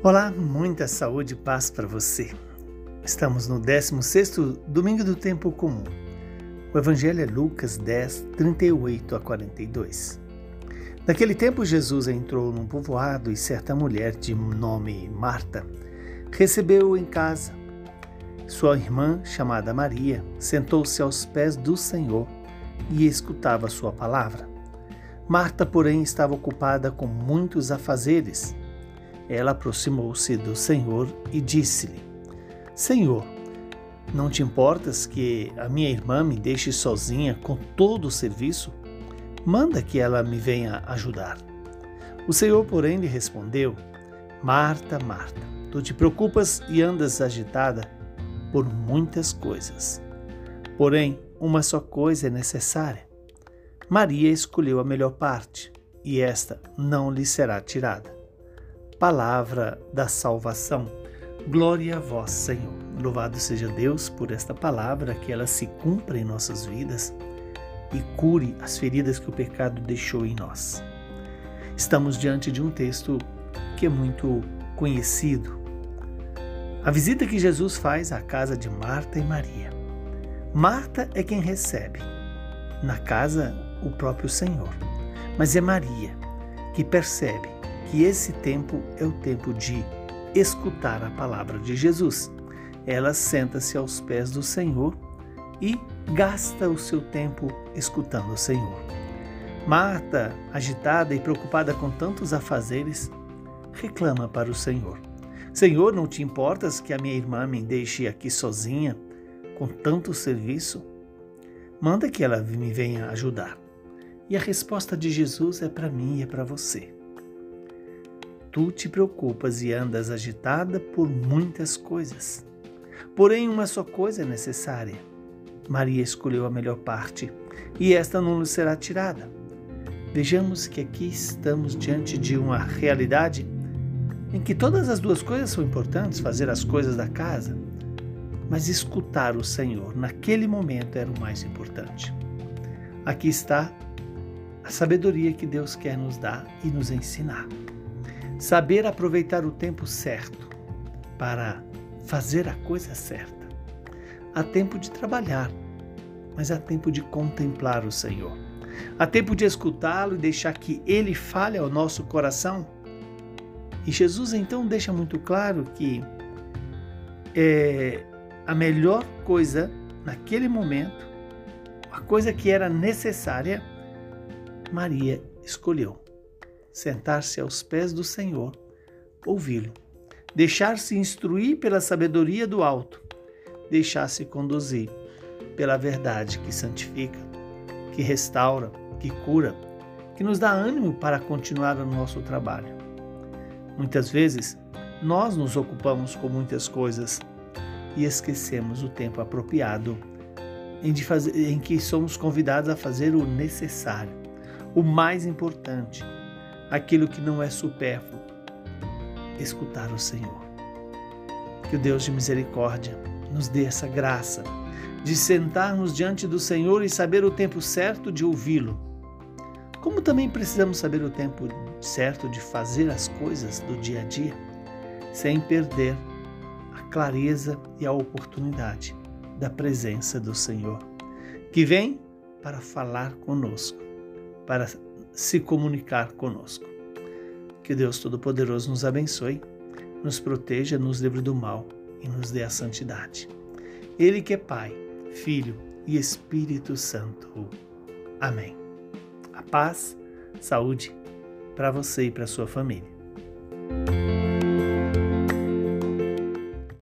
Olá, muita saúde e paz para você. Estamos no 16º domingo do tempo comum. O evangelho é Lucas 10, 38 a 42. Naquele tempo Jesus entrou num povoado e certa mulher de nome Marta recebeu-o em casa. Sua irmã, chamada Maria, sentou-se aos pés do Senhor e escutava sua palavra. Marta, porém, estava ocupada com muitos afazeres. Ela aproximou-se do Senhor e disse-lhe: Senhor, não te importas que a minha irmã me deixe sozinha com todo o serviço? Manda que ela me venha ajudar. O Senhor, porém, lhe respondeu: Marta, Marta, tu te preocupas e andas agitada por muitas coisas. Porém, uma só coisa é necessária. Maria escolheu a melhor parte, e esta não lhe será tirada palavra da salvação. Glória a vós, Senhor. Louvado seja Deus por esta palavra, que ela se cumpra em nossas vidas e cure as feridas que o pecado deixou em nós. Estamos diante de um texto que é muito conhecido. A visita que Jesus faz à casa de Marta e Maria. Marta é quem recebe, na casa, o próprio Senhor. Mas é Maria que percebe que esse tempo é o tempo de escutar a palavra de Jesus. Ela senta-se aos pés do Senhor e gasta o seu tempo escutando o Senhor. Marta, agitada e preocupada com tantos afazeres, reclama para o Senhor: Senhor, não te importas que a minha irmã me deixe aqui sozinha com tanto serviço? Manda que ela me venha ajudar. E a resposta de Jesus é para mim e é para você. Tu te preocupas e andas agitada por muitas coisas. Porém, uma só coisa é necessária. Maria escolheu a melhor parte, e esta não lhe será tirada. Vejamos que aqui estamos diante de uma realidade em que todas as duas coisas são importantes, fazer as coisas da casa, mas escutar o Senhor naquele momento era o mais importante. Aqui está a sabedoria que Deus quer nos dar e nos ensinar. Saber aproveitar o tempo certo para fazer a coisa certa. Há tempo de trabalhar, mas há tempo de contemplar o Senhor. Há tempo de escutá-lo e deixar que ele fale ao nosso coração. E Jesus então deixa muito claro que é, a melhor coisa naquele momento, a coisa que era necessária, Maria escolheu sentar-se aos pés do Senhor, ouvi-lo, deixar-se instruir pela sabedoria do alto, deixar-se conduzir pela verdade que santifica, que restaura, que cura, que nos dá ânimo para continuar o nosso trabalho. Muitas vezes, nós nos ocupamos com muitas coisas e esquecemos o tempo apropriado em, fazer, em que somos convidados a fazer o necessário, o mais importante, aquilo que não é supérfluo, escutar o Senhor. Que o Deus de misericórdia nos dê essa graça de sentarmos diante do Senhor e saber o tempo certo de ouvi-lo. Como também precisamos saber o tempo certo de fazer as coisas do dia a dia, sem perder a clareza e a oportunidade da presença do Senhor, que vem para falar conosco, para se comunicar conosco. Que Deus Todo-Poderoso nos abençoe, nos proteja, nos livre do mal e nos dê a santidade. Ele que é Pai, Filho e Espírito Santo. Amém. A paz, saúde para você e para sua família.